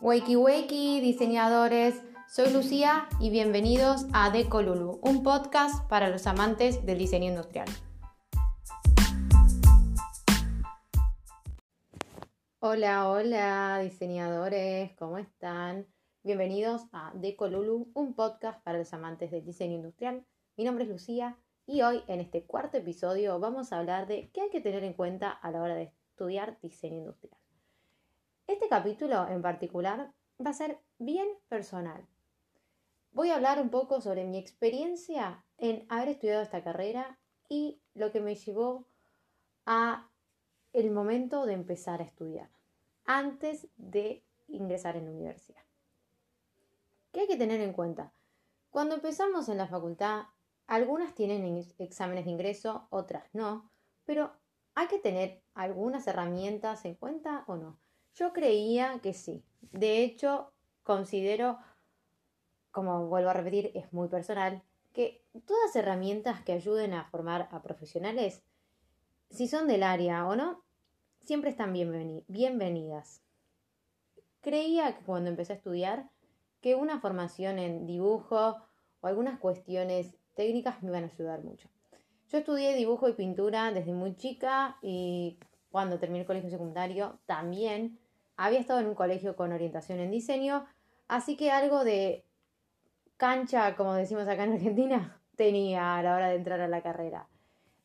Wakey wakey, diseñadores, soy Lucía y bienvenidos a Decolulu, un podcast para los amantes del diseño industrial. Hola, hola, diseñadores, ¿cómo están? Bienvenidos a Decolulu, un podcast para los amantes del diseño industrial. Mi nombre es Lucía y hoy en este cuarto episodio vamos a hablar de qué hay que tener en cuenta a la hora de estudiar diseño industrial. Este capítulo en particular va a ser bien personal. Voy a hablar un poco sobre mi experiencia en haber estudiado esta carrera y lo que me llevó a el momento de empezar a estudiar, antes de ingresar en la universidad. ¿Qué hay que tener en cuenta? Cuando empezamos en la facultad, algunas tienen exámenes de ingreso, otras no, pero ¿hay que tener algunas herramientas en cuenta o no? Yo creía que sí. De hecho, considero, como vuelvo a repetir, es muy personal, que todas herramientas que ayuden a formar a profesionales, si son del área o no, siempre están bienvenidas. Creía que cuando empecé a estudiar, que una formación en dibujo o algunas cuestiones técnicas me iban a ayudar mucho. Yo estudié dibujo y pintura desde muy chica y cuando terminé el colegio secundario también había estado en un colegio con orientación en diseño, así que algo de cancha, como decimos acá en Argentina, tenía a la hora de entrar a la carrera.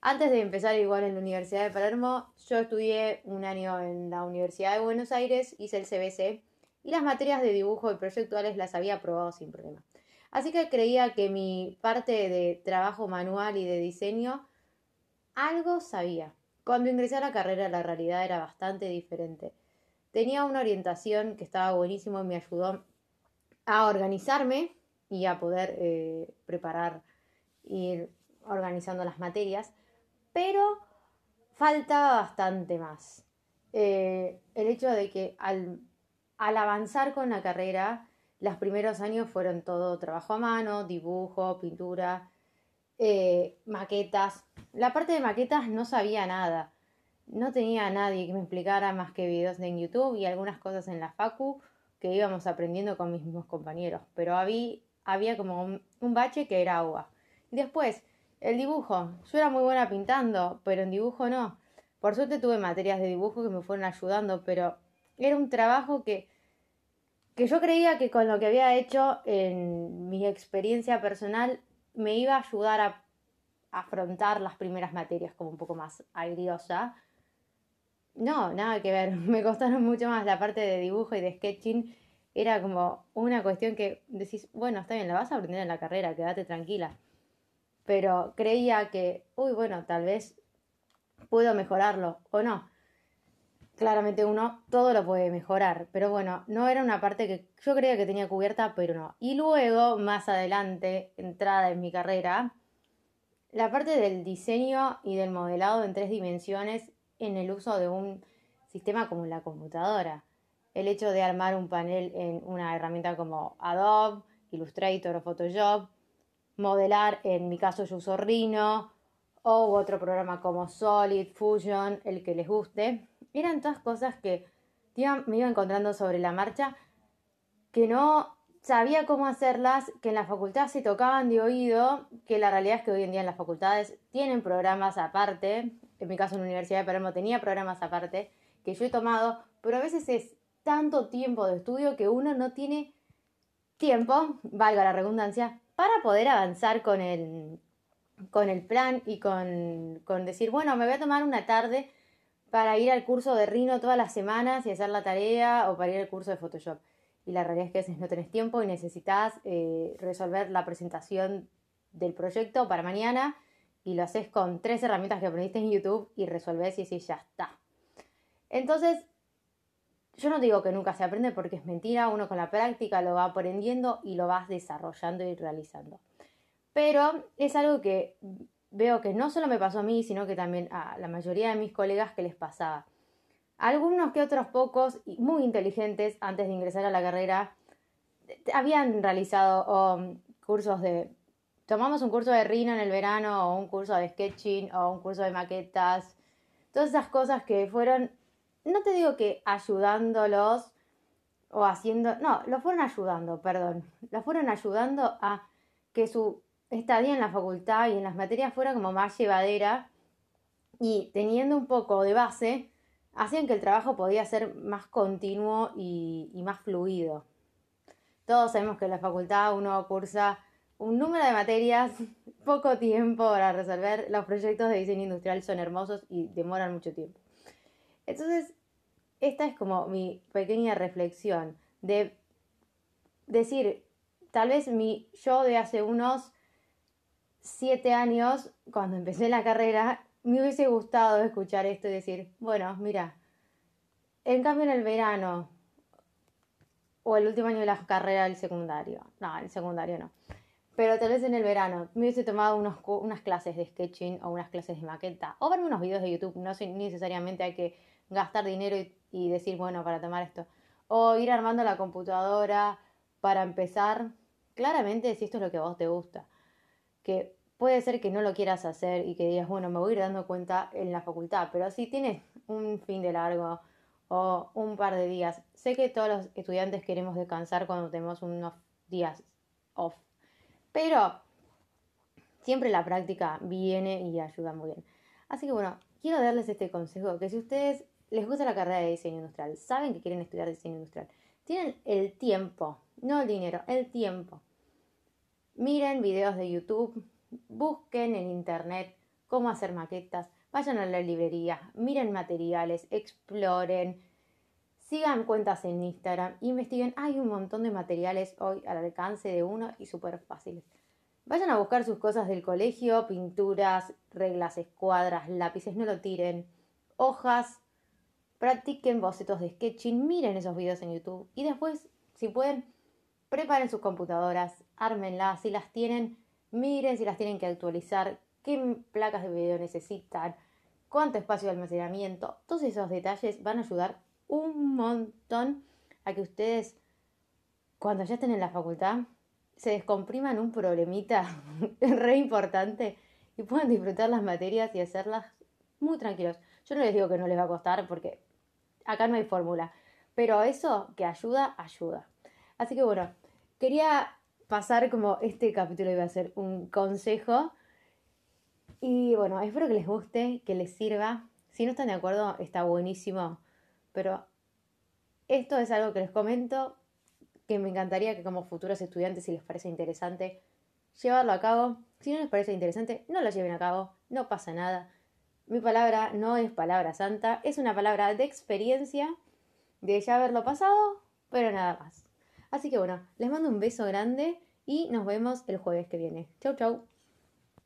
Antes de empezar igual en la Universidad de Palermo, yo estudié un año en la Universidad de Buenos Aires, hice el CBC y las materias de dibujo y proyectuales las había aprobado sin problema. Así que creía que mi parte de trabajo manual y de diseño algo sabía. Cuando ingresé a la carrera la realidad era bastante diferente. Tenía una orientación que estaba buenísimo y me ayudó a organizarme y a poder eh, preparar, ir organizando las materias, pero faltaba bastante más. Eh, el hecho de que al, al avanzar con la carrera, los primeros años fueron todo trabajo a mano, dibujo, pintura, eh, maquetas. La parte de maquetas no sabía nada no tenía a nadie que me explicara más que videos en YouTube y algunas cosas en la Facu que íbamos aprendiendo con mis mismos compañeros, pero había, había como un, bache que era agua. Después, el dibujo. Yo era muy buena pintando, pero en dibujo no. Por suerte tuve materias de dibujo que me fueron ayudando, pero era un trabajo que, que yo creía que con lo que había hecho en mi experiencia personal me iba a ayudar a afrontar las primeras materias como un poco más airiosa no, nada que ver. Me costaron mucho más la parte de dibujo y de sketching. Era como una cuestión que decís, bueno, está bien, la vas a aprender en la carrera, quédate tranquila. Pero creía que, uy, bueno, tal vez puedo mejorarlo o no. Claramente uno todo lo puede mejorar, pero bueno, no era una parte que yo creía que tenía cubierta, pero no. Y luego, más adelante, entrada en mi carrera, la parte del diseño y del modelado en tres dimensiones en el uso de un sistema como la computadora. El hecho de armar un panel en una herramienta como Adobe, Illustrator o Photoshop, modelar, en mi caso yo uso Rhino, o otro programa como Solid, Fusion, el que les guste. Eran todas cosas que me iba encontrando sobre la marcha que no sabía cómo hacerlas, que en la facultad se tocaban de oído, que la realidad es que hoy en día en las facultades tienen programas aparte, en mi caso en la Universidad de Palermo tenía programas aparte que yo he tomado, pero a veces es tanto tiempo de estudio que uno no tiene tiempo, valga la redundancia, para poder avanzar con el, con el plan y con, con decir, bueno, me voy a tomar una tarde para ir al curso de Rhino todas las semanas y hacer la tarea o para ir al curso de Photoshop. Y la realidad es que a veces no tenés tiempo y necesitas eh, resolver la presentación del proyecto para mañana y lo haces con tres herramientas que aprendiste en YouTube y resolves y así ya está. Entonces, yo no digo que nunca se aprende porque es mentira, uno con la práctica lo va aprendiendo y lo vas desarrollando y realizando. Pero es algo que veo que no solo me pasó a mí, sino que también a la mayoría de mis colegas que les pasaba. Algunos que otros pocos, muy inteligentes antes de ingresar a la carrera, habían realizado um, cursos de tomamos un curso de Rhino en el verano o un curso de sketching o un curso de maquetas, todas esas cosas que fueron, no te digo que ayudándolos, o haciendo, no, lo fueron ayudando, perdón, lo fueron ayudando a que su estadía en la facultad y en las materias fuera como más llevadera y teniendo un poco de base, hacían que el trabajo podía ser más continuo y, y más fluido. Todos sabemos que en la facultad uno cursa un número de materias, poco tiempo para resolver. Los proyectos de diseño industrial son hermosos y demoran mucho tiempo. Entonces, esta es como mi pequeña reflexión de decir, tal vez mi yo de hace unos siete años, cuando empecé la carrera, me hubiese gustado escuchar esto y decir, bueno, mira, en cambio en el verano o el último año de la carrera del secundario, no, el secundario no, pero tal vez en el verano. Me hubiese tomado unos, unas clases de sketching o unas clases de maqueta. O verme unos videos de YouTube, no necesariamente hay que gastar dinero y, y decir, bueno, para tomar esto, o ir armando la computadora para empezar, claramente si esto es lo que a vos te gusta, que puede ser que no lo quieras hacer y que digas, bueno, me voy a ir dando cuenta en la facultad, pero si tienes un fin de largo o un par de días, sé que todos los estudiantes queremos descansar cuando tenemos unos días off, pero siempre la práctica viene y ayuda muy bien. Así que bueno, quiero darles este consejo, que si ustedes les gusta la carrera de diseño industrial, saben que quieren estudiar diseño industrial, tienen el tiempo, no el dinero, el tiempo. Miren videos de YouTube, busquen en internet cómo hacer maquetas, vayan a la librería, miren materiales, exploren, sigan cuentas en Instagram, investiguen, hay un montón de materiales hoy al alcance de uno y súper fáciles. Vayan a buscar sus cosas del colegio, pinturas, reglas, escuadras, lápices, no lo tiren, hojas, practiquen bocetos de sketching, miren esos videos en YouTube y después, si pueden, preparen sus computadoras, ármenlas, si las tienen, miren si las tienen que actualizar, qué placas de video necesitan, cuánto espacio de almacenamiento. Todos esos detalles van a ayudar un montón a que ustedes, cuando ya estén en la facultad, se descompriman un problemita re importante y puedan disfrutar las materias y hacerlas muy tranquilos. Yo no les digo que no les va a costar porque acá no hay fórmula, pero eso que ayuda, ayuda. Así que bueno, quería pasar como este capítulo iba a ser un consejo. Y bueno, espero que les guste, que les sirva. Si no están de acuerdo, está buenísimo. Pero esto es algo que les comento, que me encantaría que como futuros estudiantes, si les parece interesante, llevarlo a cabo. Si no les parece interesante, no lo lleven a cabo, no pasa nada. Mi palabra no es palabra santa, es una palabra de experiencia, de ya haberlo pasado, pero nada más. Así que bueno, les mando un beso grande y nos vemos el jueves que viene. Chau, chau.